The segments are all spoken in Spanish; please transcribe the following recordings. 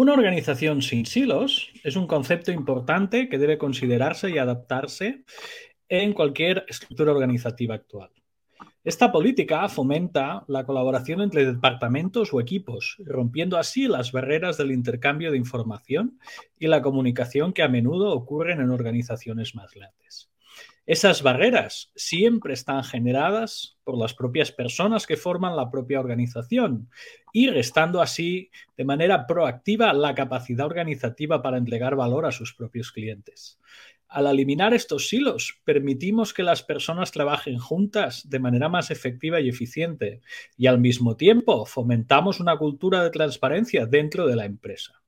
Una organización sin silos es un concepto importante que debe considerarse y adaptarse en cualquier estructura organizativa actual. Esta política fomenta la colaboración entre departamentos o equipos, rompiendo así las barreras del intercambio de información y la comunicación que a menudo ocurren en organizaciones más grandes. Esas barreras siempre están generadas por las propias personas que forman la propia organización y restando así de manera proactiva la capacidad organizativa para entregar valor a sus propios clientes. Al eliminar estos silos, permitimos que las personas trabajen juntas de manera más efectiva y eficiente y al mismo tiempo fomentamos una cultura de transparencia dentro de la empresa.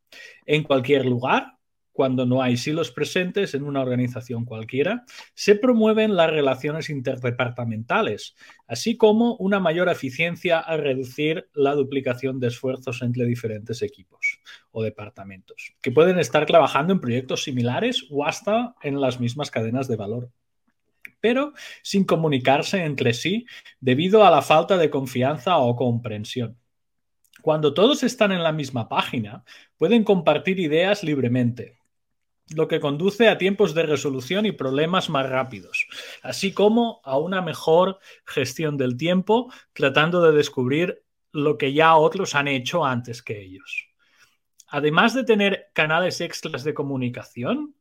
En cualquier lugar, cuando no hay silos presentes en una organización cualquiera, se promueven las relaciones interdepartamentales, así como una mayor eficiencia al reducir la duplicación de esfuerzos entre diferentes equipos o departamentos, que pueden estar trabajando en proyectos similares o hasta en las mismas cadenas de valor pero sin comunicarse entre sí debido a la falta de confianza o comprensión. Cuando todos están en la misma página, pueden compartir ideas libremente, lo que conduce a tiempos de resolución y problemas más rápidos, así como a una mejor gestión del tiempo, tratando de descubrir lo que ya otros han hecho antes que ellos. Además de tener canales extras de comunicación,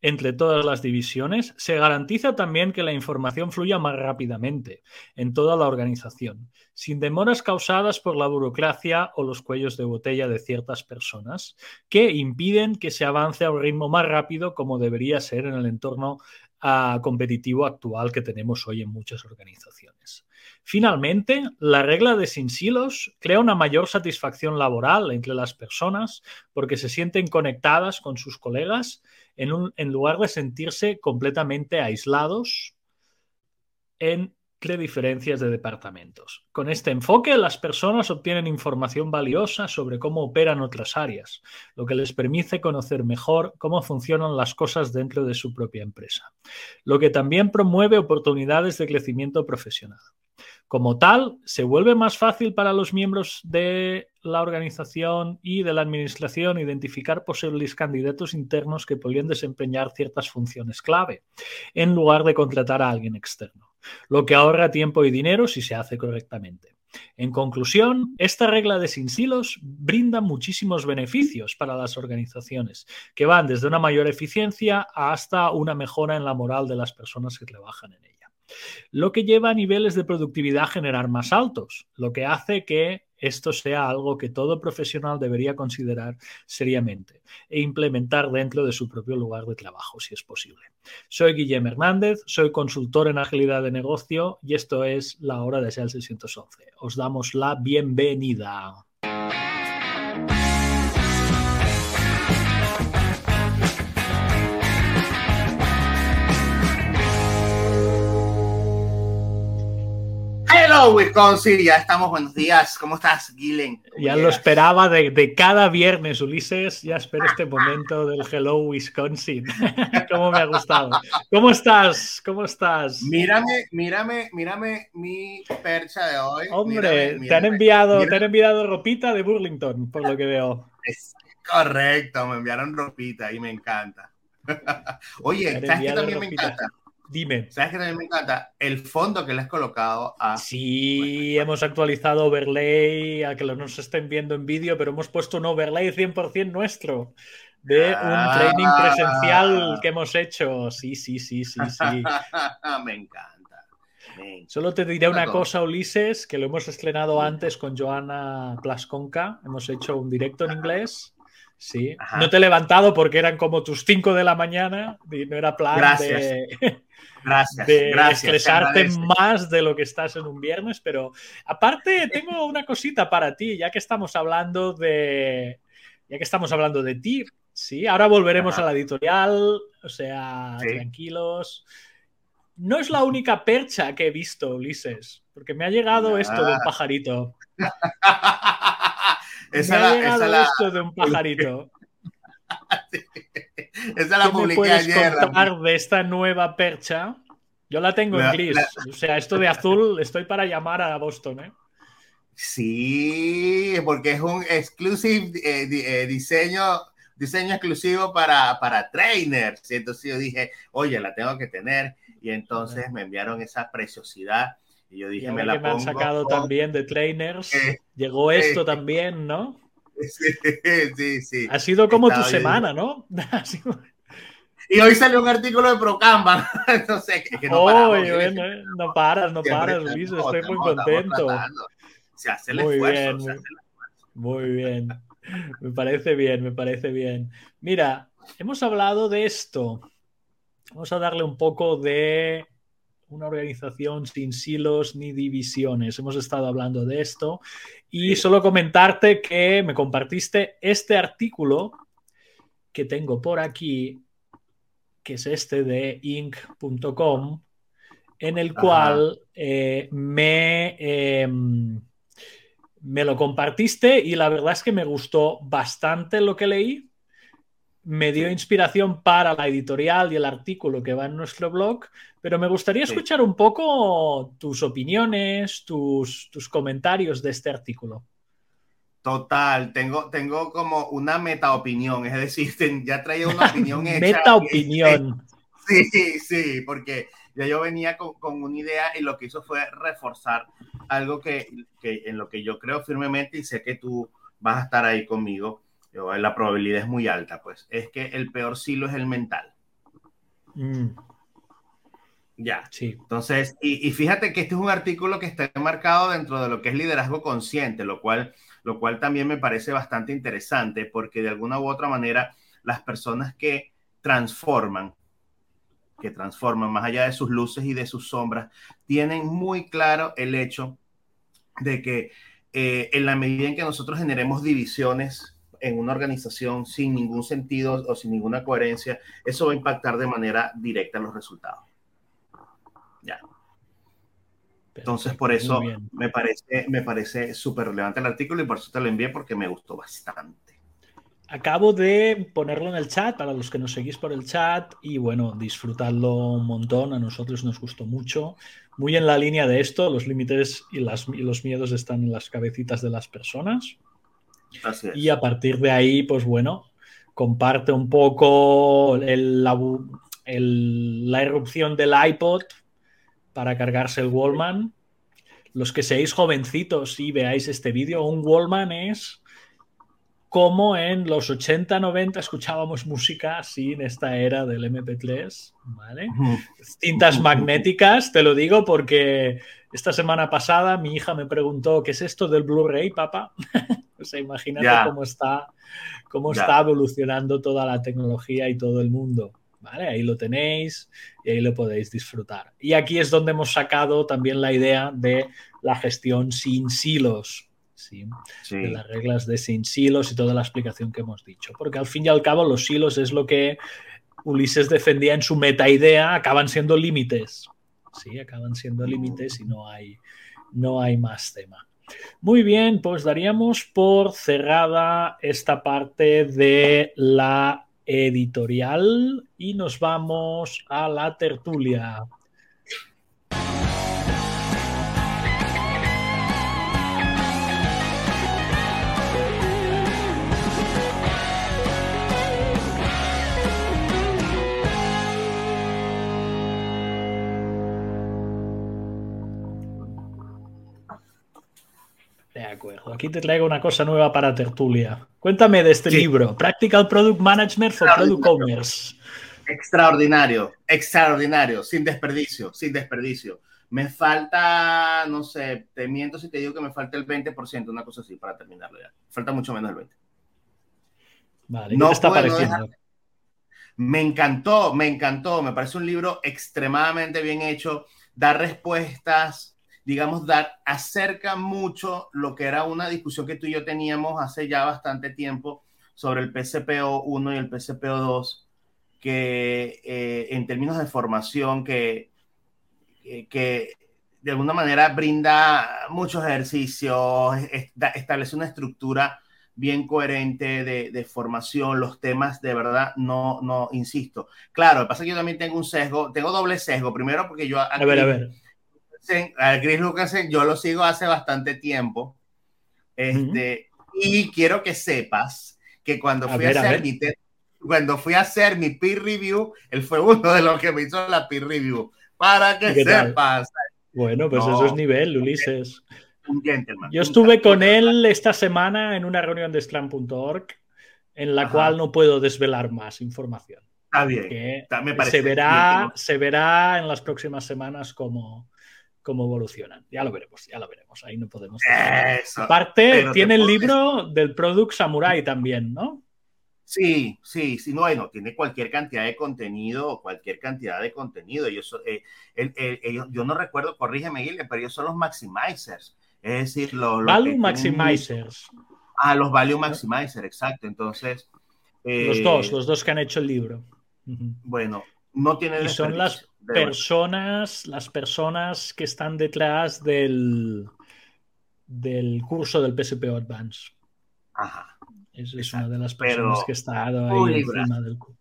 entre todas las divisiones, se garantiza también que la información fluya más rápidamente en toda la organización, sin demoras causadas por la burocracia o los cuellos de botella de ciertas personas, que impiden que se avance a un ritmo más rápido como debería ser en el entorno ah, competitivo actual que tenemos hoy en muchas organizaciones. Finalmente, la regla de sin silos crea una mayor satisfacción laboral entre las personas porque se sienten conectadas con sus colegas en, lugar de sentirse completamente aislados entre diferencias de departamentos. Con este enfoque, las personas obtienen información valiosa sobre cómo operan otras áreas, lo que les permite conocer mejor cómo funcionan las cosas dentro de su propia empresa, lo que también promueve oportunidades de crecimiento profesional. Como tal, se vuelve más fácil para los miembros de la organización y de la administración identificar posibles candidatos internos que podrían desempeñar ciertas funciones clave, en lugar de contratar a alguien externo, lo que ahorra tiempo y dinero si se hace correctamente. En conclusión, esta regla de sin silos brinda muchísimos beneficios para las organizaciones, que van desde una mayor eficiencia hasta una mejora en la moral de las personas que trabajan en ella lo que lleva a niveles de productividad a generar más altos, lo que hace que esto sea algo que todo profesional debería considerar seriamente e implementar dentro de su propio lugar de trabajo, si es posible. Soy Guillermo Hernández, soy consultor en agilidad de negocio y esto es la hora de SEAL 611. Os damos la bienvenida. Wisconsin, ya estamos. Buenos días. ¿Cómo estás, Guilen? Ya lo esperaba de, cada viernes, Ulises. Ya espero este momento del Hello, Wisconsin. ¿Cómo me ha gustado? ¿Cómo estás? ¿Cómo estás? Mírame, mírame, mírame mi percha de hoy. Hombre, te, han enviado, te han enviado ropita de Burlington, por lo que veo. Es correcto, me enviaron ropita y me encanta. Oye, ¿sabes que también me encanta? Dime. ¿Sabes qué también me encanta? El fondo que le has colocado a. Sí, hemos actualizado overlay a que lo nos estén viendo en vídeo, pero hemos puesto un overlay 100% nuestro de un ah. training presencial que hemos hecho. Sí, sí, sí, sí, sí. me encanta. Solo te diré una cosa, Ulises, que lo hemos estrenado antes con Joana Plasconca. Hemos hecho un directo en inglés. Sí. No te he levantado porque eran como tus 5 de la mañana y no era plan de. Gracias, de estresarte más de lo que estás en un viernes, pero aparte tengo una cosita para ti, ya que estamos hablando de, ya que estamos hablando de ti, sí, ahora volveremos a la editorial, o sea, tranquilos. No es la única percha que he visto, Ulises, porque me ha llegado esto de un pajarito. me ha llegado esto de un pajarito. Esa la publiqué puedes ayer. contar de esta nueva percha? Yo la tengo en gris. O sea, esto de azul, estoy para llamar a Boston, ¿eh? Sí, porque es un exclusive eh, eh, diseño, diseño exclusivo para, para trainers. entonces yo dije, oye, la tengo que tener. Y entonces me enviaron esa preciosidad. Y yo dije, me la que me han sacado también de trainers. Eh, Llegó esto también, ¿no? Sí, sí, Ha sido como tu semana, ¿no? Y hoy salió un artículo de Procamba. Entonces, que no, no paras, no paras, Luis. Estoy muy contento. Se hace el muy esfuerzo. Bien, muy, bien. Me parece bien, me parece bien. Mira, hemos hablado de esto. Vamos a darle un poco de una organización sin silos ni divisiones. Hemos estado hablando de esto y solo comentarte que me compartiste este artículo que tengo por aquí, que es este de inc.com, en el cual eh, me, em, me lo compartiste y la verdad es que me gustó bastante lo que leí me dio inspiración para la editorial y el artículo que va en nuestro blog, pero me gustaría escuchar un poco tus opiniones, tus, tus comentarios de este artículo. Total, tengo, tengo como una meta opinión, es decir, ya traía una opinión hecha. meta opinión. Sí, sí, porque ya yo venía con, con, una idea y lo que hizo fue reforzar algo que, que, en lo que yo creo firmemente y sé que tú vas a estar ahí conmigo la probabilidad es muy alta, pues, es que el peor silo es el mental. Mm. Ya. Sí. Entonces, y, fíjate que este es un artículo que está marcado dentro de lo que es liderazgo consciente, lo cual, lo cual también me parece bastante interesante porque de alguna u otra manera las personas que transforman, que transforman más allá de sus luces y de sus sombras, tienen muy claro el hecho de que eh, en la medida en que nosotros generemos divisiones en una organización sin ningún sentido o sin ninguna coherencia, eso va a impactar de manera directa los resultados. Ya. Entonces, por eso me parece, me parece súper relevante el artículo y por eso te lo envié porque me gustó bastante. Acabo de ponerlo en el chat para los que nos seguís por el chat y bueno, disfrutadlo un montón. A nosotros nos gustó mucho. Muy en la línea de esto, los límites y, las, y los miedos están en las cabecitas de las personas. Y a partir de ahí, pues bueno, comparte un poco la, erupción del iPod para cargarse el Wallman. Los que seáis jovencitos y veáis este vídeo, un Wallman es como en los 80, 90 escuchábamos música sin esta era del MP3, ¿vale? Cintas magnéticas, te lo digo porque esta semana pasada mi hija me preguntó, ¿qué es esto del Blu-ray, papá? O sea, imagínate cómo está, cómo está evolucionando toda la tecnología y todo el mundo. ¿Vale? Ahí lo tenéis y ahí lo podéis disfrutar. Y aquí es donde hemos sacado también la idea de la gestión sin silos. ¿sí? De las reglas de sin silos y toda la explicación que hemos dicho. Porque al fin y al cabo los silos es lo que Ulises defendía en su meta idea, acaban siendo límites. Sí, acaban siendo límites y no hay, no hay más tema. Muy bien, pues daríamos por cerrada esta parte de la editorial y nos vamos a la tertulia. Acuerdo. Aquí te traigo una cosa nueva para tertulia. Cuéntame de este libro, Practical Product Management for Product Commerce. Extraordinario, extraordinario, sin desperdicio, sin desperdicio. Me falta, no sé, te miento si te digo que me falta el 20%, una cosa así, para terminarlo ya. Falta mucho menos el 20%. Vale, no está pareciendo? Me encantó, me encantó. Me parece un libro extremadamente bien hecho. Da respuestas digamos, dar, acerca mucho lo que era una discusión que tú y yo teníamos hace ya bastante tiempo sobre el PCPO 1 y el PCPO 2, que eh, en términos de formación, que, que, de alguna manera brinda muchos ejercicios, establece una estructura bien coherente de, de, formación, los temas de verdad, no, no, insisto. Claro, lo que pasa es que yo también tengo un sesgo, tengo doble sesgo, primero porque yo... a ver, a ver a Chris Lucasen yo lo sigo hace bastante tiempo Este, Y quiero que sepas que cuando fui a, hacer mi cuando fui a hacer mi peer review, él fue uno de los que me hizo la peer review. Para que sepas. Bueno, pues eso es nivel, Ulises. Un gentleman. Yo estuve con él esta semana en una reunión de Scrum.org en la cual no puedo desvelar más información. Está bien. Me parece se, verá, se verá en las próximas semanas cómo, cómo evolucionan. Ya lo veremos, ya lo veremos. Ahí no podemos. Aparte, tiene el libro del Product Samurai también, ¿no? Sí, sí, sí, no, bueno, tiene cualquier cantidad de contenido, cualquier cantidad de contenido. Ellos, eh, yo no recuerdo, corrígeme, Guillermo, pero ellos son los maximizers. Es decir, los. value maximizers. Ah, los value maximizers, exacto. Entonces. los dos, eh, los dos que han hecho el libro. Bueno, no tiene. Y son las personas, las personas que están detrás del, del curso del PSP Advance. Ajá. Es, una de las personas que está ahí encima del curso.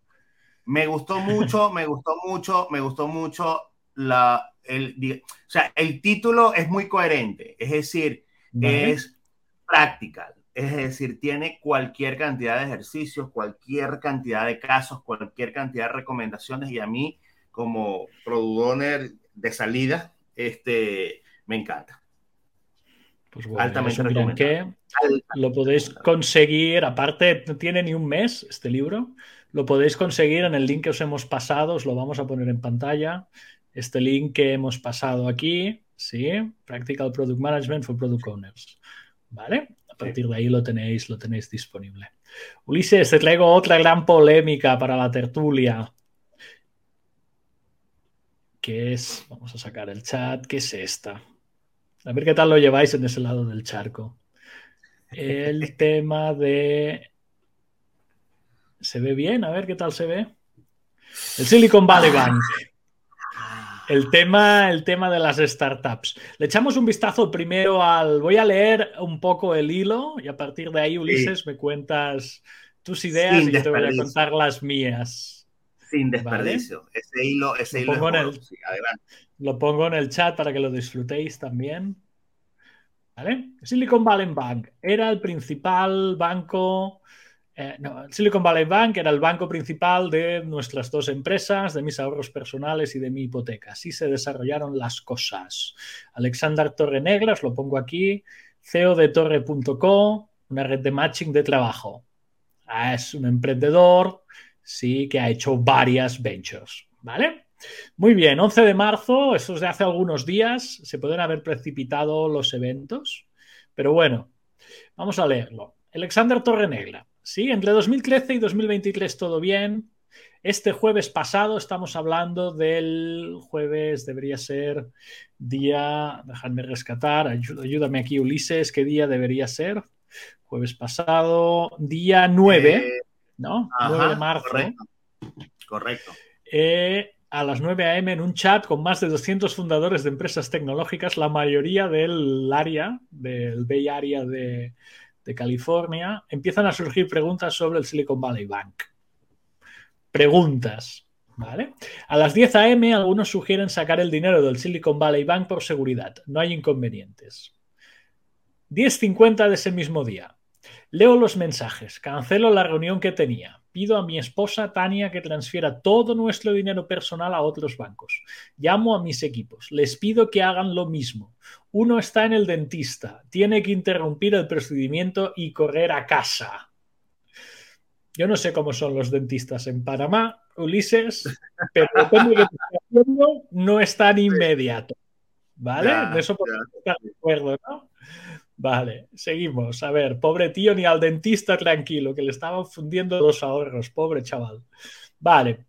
Me gustó mucho, me gustó mucho, me gustó mucho la, el, o sea, el título es muy coherente, es decir, es practical, es decir, tiene cualquier cantidad de ejercicios, cualquier cantidad de casos, cualquier cantidad de recomendaciones y a mí como product de salida, este, me encanta. Pues bueno, Altamente que lo podéis conseguir, aparte no tiene ni un mes este libro, lo podéis conseguir en el link que os hemos pasado, os lo vamos a poner en pantalla, este link que hemos pasado aquí, ¿sí? Practical Product Management for Product Owners, ¿vale? A partir de ahí lo tenéis, lo tenéis disponible. Ulises, te traigo otra gran polémica para la tertulia que es, vamos a sacar el chat, ¿qué es esta? A ver qué tal lo lleváis en ese lado del charco. El tema de... ¿Se ve bien? A ver qué tal se ve. El Silicon Valley Bank. El tema, el tema de las startups. Le echamos un vistazo primero al. Voy a leer un poco el hilo y a partir de ahí, Ulises, me cuentas tus ideas y yo te voy a contar las mías. Sin desperdicio. Ese hilo, ese lo hilo pongo, en el, lo pongo en el chat para que lo disfrutéis también. ¿Vale? Silicon Valley Bank era el principal banco. Eh, no, Silicon Valley Bank era el banco principal de nuestras dos empresas, de mis ahorros personales y de mi hipoteca. Así se desarrollaron las cosas. Alexander Torrenegra, os lo pongo aquí, CEO de Torre.co, una red de matching de trabajo. Ah, es un emprendedor, sí que ha hecho varias ventures, ¿vale? Muy bien, 11 de marzo, eso es de hace algunos días, se pueden haber precipitado los eventos, pero bueno, vamos a leerlo. Alexander Torrenegra, sí, entre 2013 y 2023 todo bien. Este jueves pasado estamos hablando del jueves, debería ser día, dejadme rescatar, ayúdame aquí Ulises, ¿qué día debería ser? Jueves pasado, día 9. ¿No? 9 de marzo. Correcto. Eh, a las 9 a.m. en un chat con más de 200 fundadores de empresas tecnológicas, la mayoría del área, del Bay Area de, de California, empiezan a surgir preguntas sobre el Silicon Valley Bank. Preguntas. ¿Vale? A las 10 a.m. algunos sugieren sacar el dinero del Silicon Valley Bank por seguridad. No hay inconvenientes. 10.50 de ese mismo día. Leo los mensajes, cancelo la reunión que tenía, pido a mi esposa Tania que transfiera todo nuestro dinero personal a otros bancos. Llamo a mis equipos, les pido que hagan lo mismo. Uno está en el dentista, tiene que interrumpir el procedimiento y correr a casa. Yo no sé cómo son los dentistas en Panamá, Ulises, pero haciendo, no es tan inmediato. ¿Vale? de eso podemos estar de acuerdo, ¿no? Vale, seguimos. A ver, pobre tío, ni al dentista tranquilo, que le estaban fundiendo los ahorros, pobre chaval. Vale,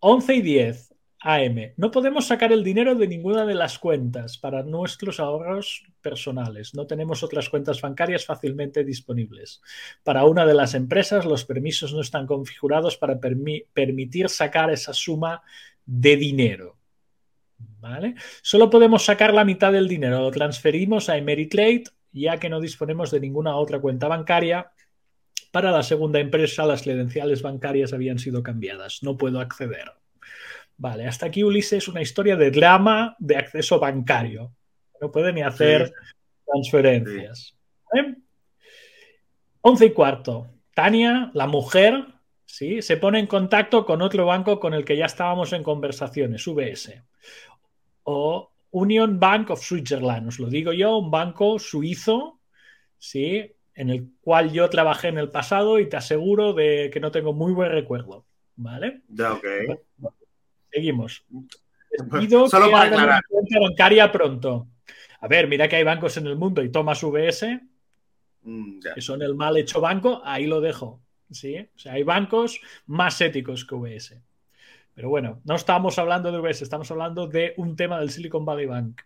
11 y 10 AM. No podemos sacar el dinero de ninguna de las cuentas para nuestros ahorros personales. No tenemos otras cuentas bancarias fácilmente disponibles. Para una de las empresas, los permisos no están configurados para permitir sacar esa suma de dinero. ¿Vale? Solo podemos sacar la mitad del dinero. Lo transferimos a Emeritlate ya que no disponemos de ninguna otra cuenta bancaria. Para la segunda empresa, las credenciales bancarias habían sido cambiadas. No puedo acceder. Vale, hasta aquí Ulises, una historia de drama de acceso bancario. No puede ni hacer transferencias. 11 y cuarto. Tania, la mujer, ¿sí? se pone en contacto con otro banco con el que ya estábamos en conversaciones, UBS. O Union Bank of Switzerland, os lo digo yo, un banco suizo, ¿sí? en el cual yo trabajé en el pasado y te aseguro de que no tengo muy buen recuerdo. ¿Vale? Ya, ok. Seguimos. Pido Solo que para una cuenta bancaria pronto. A ver, mira que hay bancos en el mundo y tomas VS, mm, que son el mal hecho banco, ahí lo dejo. ¿sí? O sea, hay bancos más éticos que VS. Pero bueno, no estamos hablando de VS, estamos hablando de un tema del Silicon Valley Bank.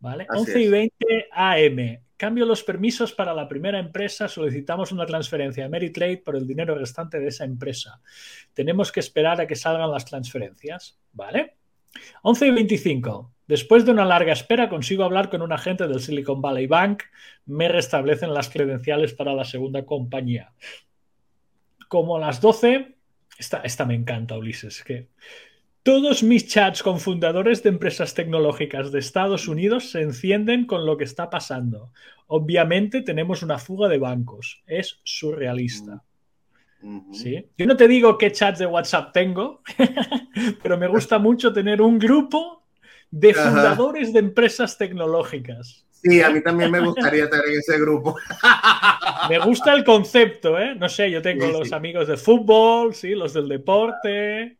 ¿Vale? 11 y 20 AM. Cambio los permisos para la primera empresa. Solicitamos una transferencia de Meritrade por el dinero restante de esa empresa. Tenemos que esperar a que salgan las transferencias. ¿Vale? 11 y 25. Después de una larga espera, consigo hablar con un agente del Silicon Valley Bank. Me restablecen las credenciales para la segunda compañía. Como a las 12, esta, esta me encanta, Ulises, que todos mis chats con fundadores de empresas tecnológicas de Estados Unidos se encienden con lo que está pasando. Obviamente tenemos una fuga de bancos. Es surrealista. ¿Sí? Yo no te digo qué chats de WhatsApp tengo, pero me gusta mucho tener un grupo de fundadores de empresas tecnológicas. Sí, a mí también me gustaría estar en ese grupo. Me gusta el concepto, ¿eh? No sé, yo tengo los amigos de fútbol, sí, los del deporte,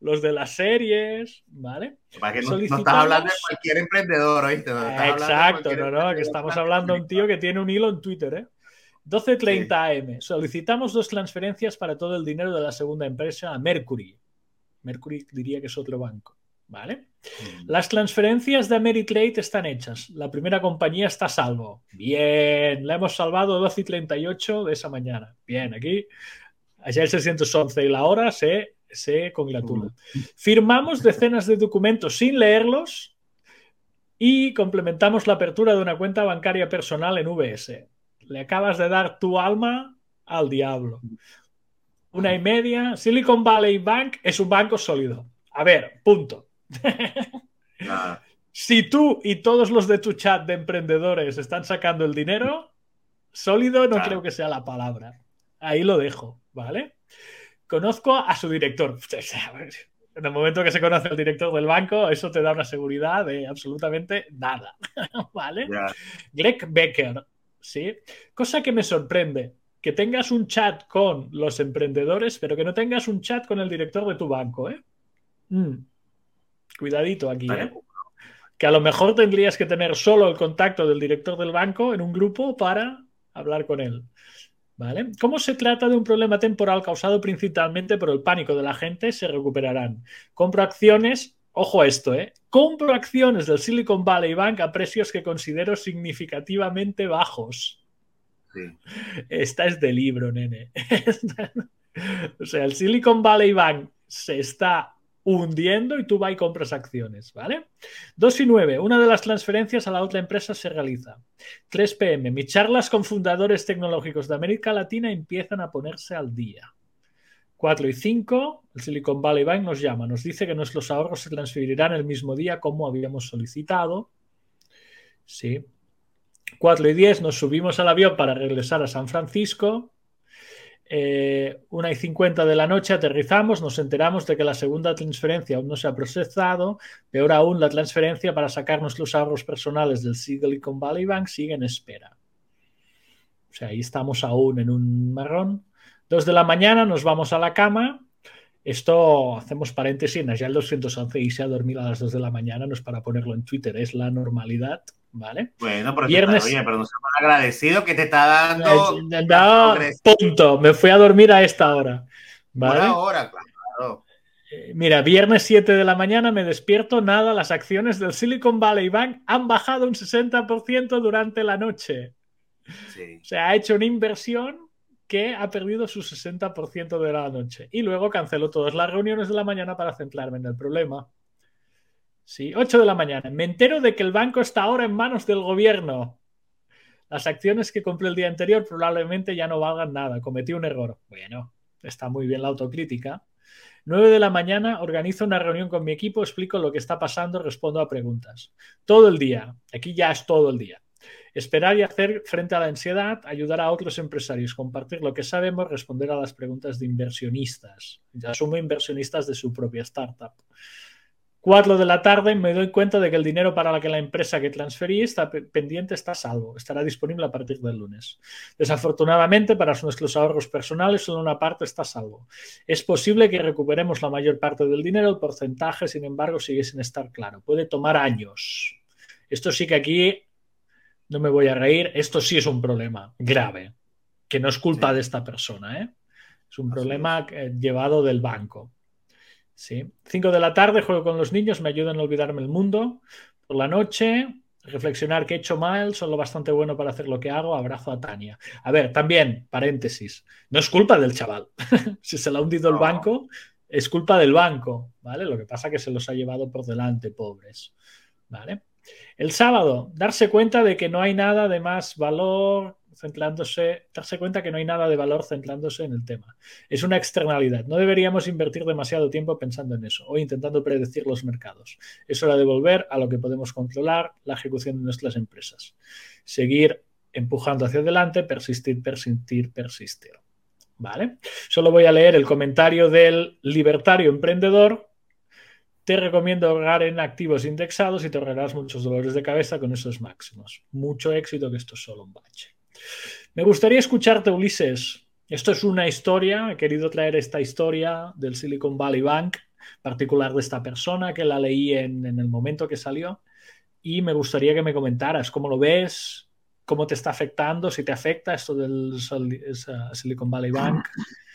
los de las series, ¿vale? Para que no, estás hablando de cualquier emprendedor, ¿oíste? Exacto, no, no, que estamos hablando de un tío que tiene un hilo en Twitter, ¿eh? 12.30 AM. Solicitamos dos transferencias para todo el dinero de la segunda empresa a Mercury. Mercury diría que es otro banco. ¿Vale? Mm. Las transferencias de Ameritrade están hechas. La primera compañía está a salvo. Bien, la hemos salvado 12 y 38 de esa mañana. Bien, aquí, allá el 611 y la hora se, se congratula. Firmamos decenas de documentos sin leerlos y complementamos la apertura de una cuenta bancaria personal en VS. Le acabas de dar tu alma al diablo. Una y media. Silicon Valley Bank es un banco sólido. A ver, punto. Si tú y todos los de tu chat de emprendedores están sacando el dinero, sólido no creo que sea la palabra. Ahí lo dejo, ¿vale? Conozco a su director. En el momento que se conoce al director del banco, eso te da una seguridad de absolutamente nada, ¿vale? Greg Becker, ¿sí? Cosa que me sorprende, que tengas un chat con los emprendedores, pero que no tengas un chat con el director de tu banco, ¿eh? Mm. Cuidadito aquí, ¿eh? Que a lo mejor tendrías que tener solo el contacto del director del banco en un grupo para hablar con él. ¿Vale? ¿Cómo se trata de un problema temporal causado principalmente por el pánico de la gente? Se recuperarán. Compro acciones, ojo a esto, ¿eh? Compro acciones del Silicon Valley Bank a precios que considero significativamente bajos. Esta es de libro, nene. o sea, el Silicon Valley Bank se está hundiendo y tú vas y compras acciones, ¿vale? 2 y 9, una de las transferencias a la otra empresa se realiza. 3 pm, mis charlas con fundadores tecnológicos de América Latina empiezan a ponerse al día. 4 y 5, el Silicon Valley Bank nos llama, nos dice que nuestros ahorros se transferirán el mismo día como habíamos solicitado. Sí. 4 y 10, nos subimos al avión para regresar a San Francisco. Eh, una y 50 de la noche aterrizamos, nos enteramos de que la segunda transferencia aún no se ha procesado, peor aún la transferencia para sacarnos los ahorros personales del Silicon Valley Bank sigue en espera. O sea, ahí estamos aún en un marrón. Dos de la mañana nos vamos a la cama. Esto hacemos paréntesis, ya el 211 y se a dormir a las 2 de la mañana, no es para ponerlo en Twitter, es la normalidad. ¿Vale? Bueno, pero, Viernes... oye, pero no se agradecido que te está dando... punto, me fui a dormir a esta hora. ¿vale? Claro. Eh, mira, viernes 7 de la mañana me despierto, nada, las acciones del Silicon Valley Bank han bajado un 60% durante la noche. Sí. O sea, ha hecho una inversión que ha perdido su 60% de la noche. Y luego canceló todas las reuniones de la mañana para centrarme en el problema. Sí, 8 de la mañana. Me entero de que el banco está ahora en manos del gobierno. Las acciones que compré el día anterior probablemente ya no valgan nada. Cometí un error. Bueno, está muy bien la autocrítica. 9 de la mañana organizo una reunión con mi equipo, explico lo que está pasando, respondo a preguntas. Todo el día. Aquí ya es todo el día. Esperar y hacer frente a la ansiedad, ayudar a otros empresarios, compartir lo que sabemos, responder a las preguntas de inversionistas. Ya somos inversionistas de su propia startup. 4 de la tarde me doy cuenta de que el dinero para la que la empresa que transferí está pendiente está salvo. Estará disponible a partir del lunes. Desafortunadamente, para nuestros ahorros personales, solo una parte está salvo. Es posible que recuperemos la mayor parte del dinero, el porcentaje, sin embargo, sigue sin estar claro. Puede tomar años. Esto sí que aquí no me voy a reír. Esto sí es un problema grave, que no es culpa de esta persona. ¿eh? Es un problema eh, llevado del banco. Sí. 5 de la tarde juego con los niños, me ayudan a olvidarme el mundo. Por la noche, reflexionar que he hecho mal, son lo bastante bueno para hacer lo que hago. Abrazo a Tania. A ver, también, paréntesis, no es culpa del chaval. si se le ha hundido el banco, es culpa del banco, ¿vale? Lo que pasa es que se los ha llevado por delante, pobres, ¿vale? El sábado, darse cuenta de que no hay nada de más valor centrándose, darse cuenta que no hay nada de valor centrándose en el tema. Es una externalidad. No deberíamos invertir demasiado tiempo pensando en eso o intentando predecir los mercados. Es hora de volver a lo que podemos controlar, la ejecución de nuestras empresas. Seguir empujando hacia adelante, persistir, persistir, persistir. ¿Vale? Solo voy a leer el comentario del libertario emprendedor te recomiendo ahorrar en activos indexados y te ahorrarás muchos dolores de cabeza con esos máximos. Mucho éxito, que esto es solo un bache. Me gustaría escucharte, Ulises. Esto es una historia, he querido traer esta historia del Silicon Valley Bank, particular de esta persona, que la leí en, el momento que salió, y me gustaría que me comentaras cómo lo ves, cómo te está afectando, si te afecta esto del Silicon Valley Bank.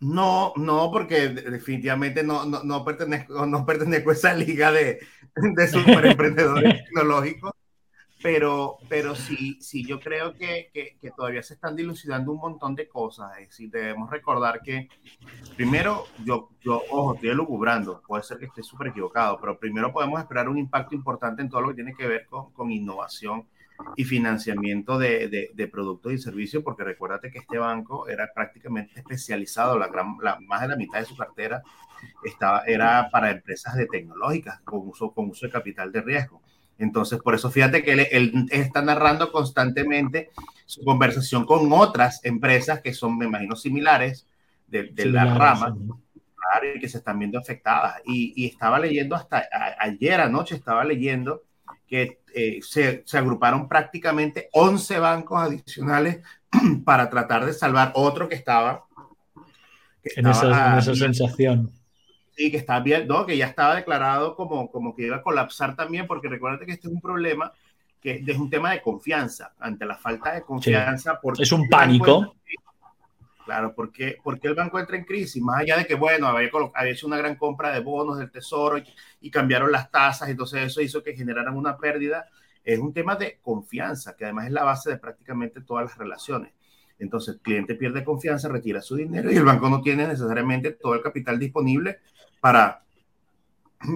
No, no, porque definitivamente no, no, pertenezco, no pertenezco a esa liga de, de superemprendedores tecnológicos pero, pero sí, sí, yo creo que, que, todavía se están dilucidando un montón de cosas. Es decir, debemos recordar que, primero, yo, yo ojo, estoy elucubrando, puede ser que esté súper equivocado, pero primero podemos esperar un impacto importante en todo lo que tiene que ver con, con innovación y financiamiento de, de, de, productos y servicios, porque recuérdate que este banco era prácticamente especializado, la gran, la, más de la mitad de su cartera estaba, era para empresas de tecnológicas con uso, con uso de capital de riesgo. Entonces, por eso fíjate que él, está narrando constantemente su conversación con otras empresas que son, me imagino, similares de, la rama y que se están viendo afectadas. Y, estaba leyendo hasta ayer anoche, estaba leyendo que eh, se, agruparon prácticamente 11 bancos adicionales para tratar de salvar otro que estaba. en, esa, sensación. Sí, que está bien, ¿no? que ya estaba declarado como, como que iba a colapsar también, porque recuérdate que este es un problema que es un tema de confianza, ante la falta de confianza. Porque es un pánico. Claro, porque, porque el banco entra en crisis, más allá de que, bueno, había, había hecho una gran compra de bonos del tesoro y, y, cambiaron las tasas, entonces eso hizo que generaran una pérdida. Es un tema de confianza, que además es la base de prácticamente todas las relaciones. Entonces el cliente pierde confianza, retira su dinero y el banco no tiene necesariamente todo el capital disponible para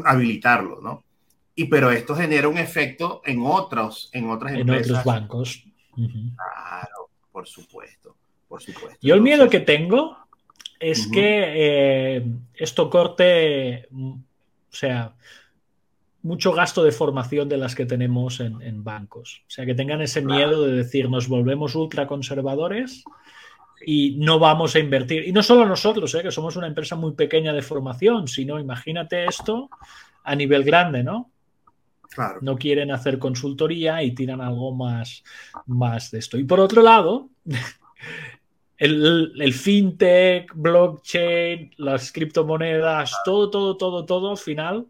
habilitarlo, ¿no? Y pero esto genera un efecto en otros, en otras empresas. En otros bancos. Claro, por supuesto, por supuesto. Yo el miedo que tengo es que eh, esto corte, o sea, mucho gasto de formación de las que tenemos en, en bancos. O sea, que tengan ese miedo de decir, nos volvemos ultra conservadores y no vamos a invertir. Y no solo nosotros, ¿eh? que somos una empresa muy pequeña de formación, sino imagínate esto a nivel grande, ¿no? Claro. No quieren hacer consultoría y tiran algo más, más de esto. Y por otro lado, el, el, fintech, blockchain, las criptomonedas, todo, todo, todo, todo, al final,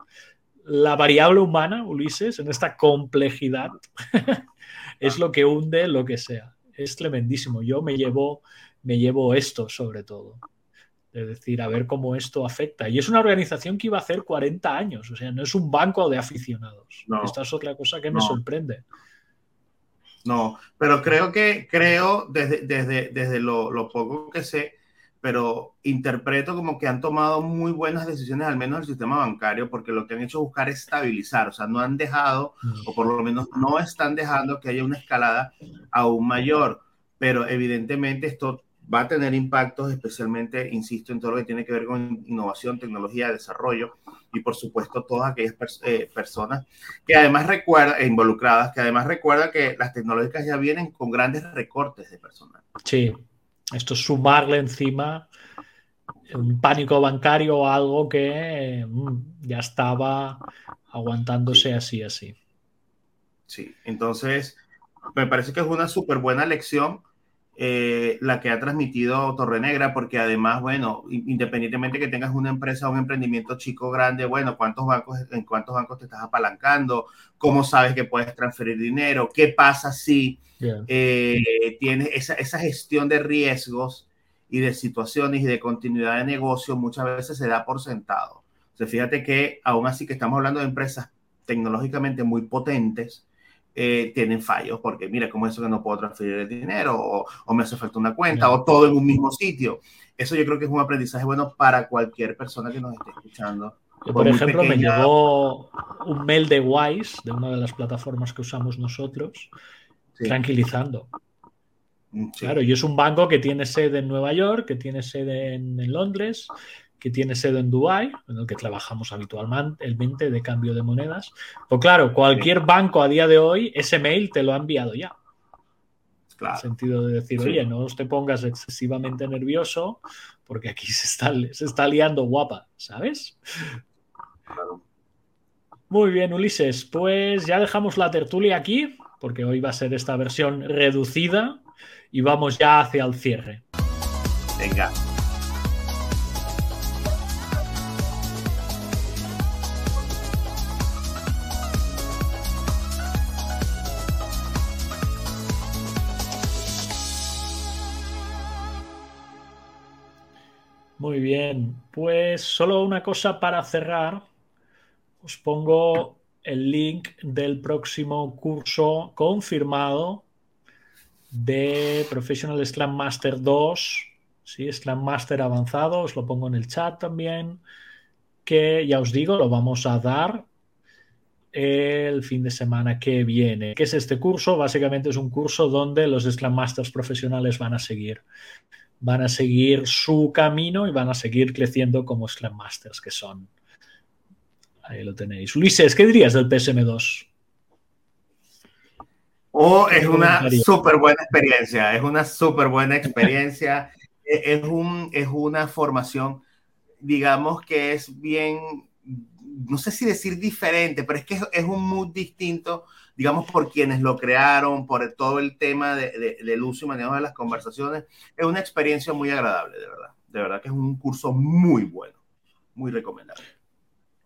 la variable humana, Ulises, en esta complejidad, es lo que hunde lo que sea. Es tremendísimo. Yo me llevo me llevo esto sobre todo. Es decir, a ver cómo esto afecta. Y es una organización que iba a hacer 40 años, o sea, no es un banco de aficionados. Esta es otra cosa que me sorprende. No, pero creo que, creo, desde, desde, desde lo, lo, poco que sé, pero interpreto como que han tomado muy buenas decisiones, al menos el sistema bancario, porque lo que han hecho es buscar estabilizar, o sea, no han dejado, mm. o por lo menos no están dejando que haya una escalada aún mayor, pero evidentemente esto va a tener impactos especialmente, insisto, en todo lo que tiene que ver con innovación, tecnología, desarrollo y por supuesto todas aquellas eh, personas que además recuerdan, involucradas, que además recuerdan que las tecnológicas ya vienen con grandes recortes de personal. Sí, esto es sumarle encima un pánico bancario o algo que mm, ya estaba aguantándose así, así. Sí, entonces me parece que es una súper buena lección eh, la que ha transmitido Torrenegra, porque además, bueno, independientemente que tengas una empresa o un emprendimiento chico grande, bueno, ¿cuántos bancos, en cuántos bancos te estás apalancando? ¿Cómo sabes que puedes transferir dinero? ¿Qué pasa si eh, tienes esa, esa gestión de riesgos y de situaciones y de continuidad de negocio? Muchas veces se da por sentado. O sea, fíjate que aún así que estamos hablando de empresas tecnológicamente muy potentes, eh, tienen fallos, porque mira, como eso que no puedo transferir el dinero, o, me hace falta una cuenta, o todo en un mismo sitio. Eso yo creo que es un aprendizaje bueno para cualquier persona que nos esté escuchando. por, ejemplo, me llegó un mail de Wise, de una de las plataformas que usamos nosotros, tranquilizando. Mm, claro, y es un banco que tiene sede en Nueva York, que tiene sede en Londres, que tiene sede en Dubái, en el que trabajamos habitualmente, el 20 de cambio de monedas. Pues claro, cualquier banco a día de hoy, ese mail te lo ha enviado ya. Claro. En el sentido de decir, oye, no te pongas excesivamente nervioso, porque aquí se está, se está liando guapa, ¿sabes? Claro. Muy bien, Ulises. Pues ya dejamos la tertulia aquí, porque hoy va a ser esta versión reducida y vamos ya hacia el cierre. Venga. Bien, pues solo una cosa para cerrar. Os pongo el link del próximo curso confirmado de Professional Scrum Master 2, ¿sí? Scrum Master avanzado, os lo pongo en el chat también, que ya os digo, lo vamos a dar el fin de semana que viene. ¿Qué es este curso? Básicamente es un curso donde los Scrum Masters profesionales van a seguir van a seguir su camino y van a seguir creciendo como Scrum Masters que son. Ahí lo tenéis. Ulises, ¿qué dirías del PSM2? Oh, es una súper buena experiencia, es una súper buena experiencia. E, es, un, es una formación, digamos que es bien, no sé si decir diferente, pero es que es, un mood distinto digamos, por quienes lo crearon, por todo el tema de, del uso y manejo de las conversaciones. Es una experiencia muy agradable, de verdad. De verdad que es un curso muy bueno, muy recomendable.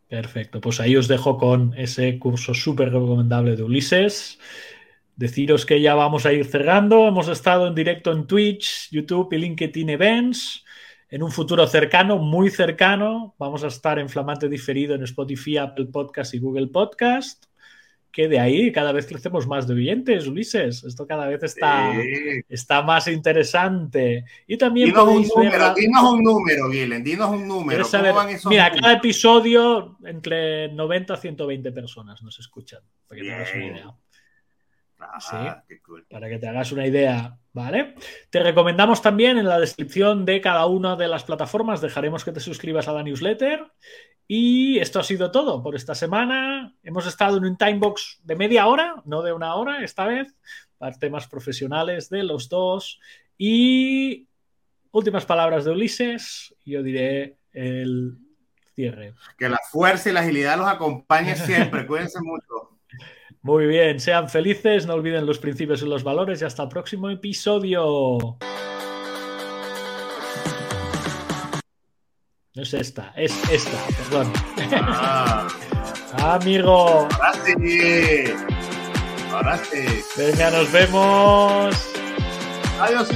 Perfecto, pues ahí os dejo con ese curso súper recomendable de Ulises. Deciros que ya vamos a ir cerrando. Hemos estado en directo en Twitch, YouTube y LinkedIn Events. En un futuro cercano, muy cercano, vamos a estar en flamante diferido en Spotify, Apple Podcast y Google Podcast que de ahí cada vez crecemos más de oyentes, Ulises. Esto cada vez está, está más interesante. Y también dinos un número, dinos un número, dinos un número. mira, cada episodio entre 90 a 120 personas nos escuchan. Para que te hagas una idea. Ah, para que te hagas una idea, ¿vale? Te recomendamos también en la descripción de cada una de las plataformas, dejaremos que te suscribas a la newsletter y esto ha sido todo por esta semana. Hemos estado en un timebox de media hora, no de una hora esta vez, para temas profesionales de los dos. Y últimas palabras de Ulises, yo diré el cierre. Que la fuerza y la agilidad los acompañe siempre. Cuídense mucho. Muy bien, sean felices, no olviden los principios y los valores y hasta el próximo episodio. No es esta, es esta, perdón. Ah. Amigo. Ahora sí. Ahora sí. Venga, nos vemos. Adiós.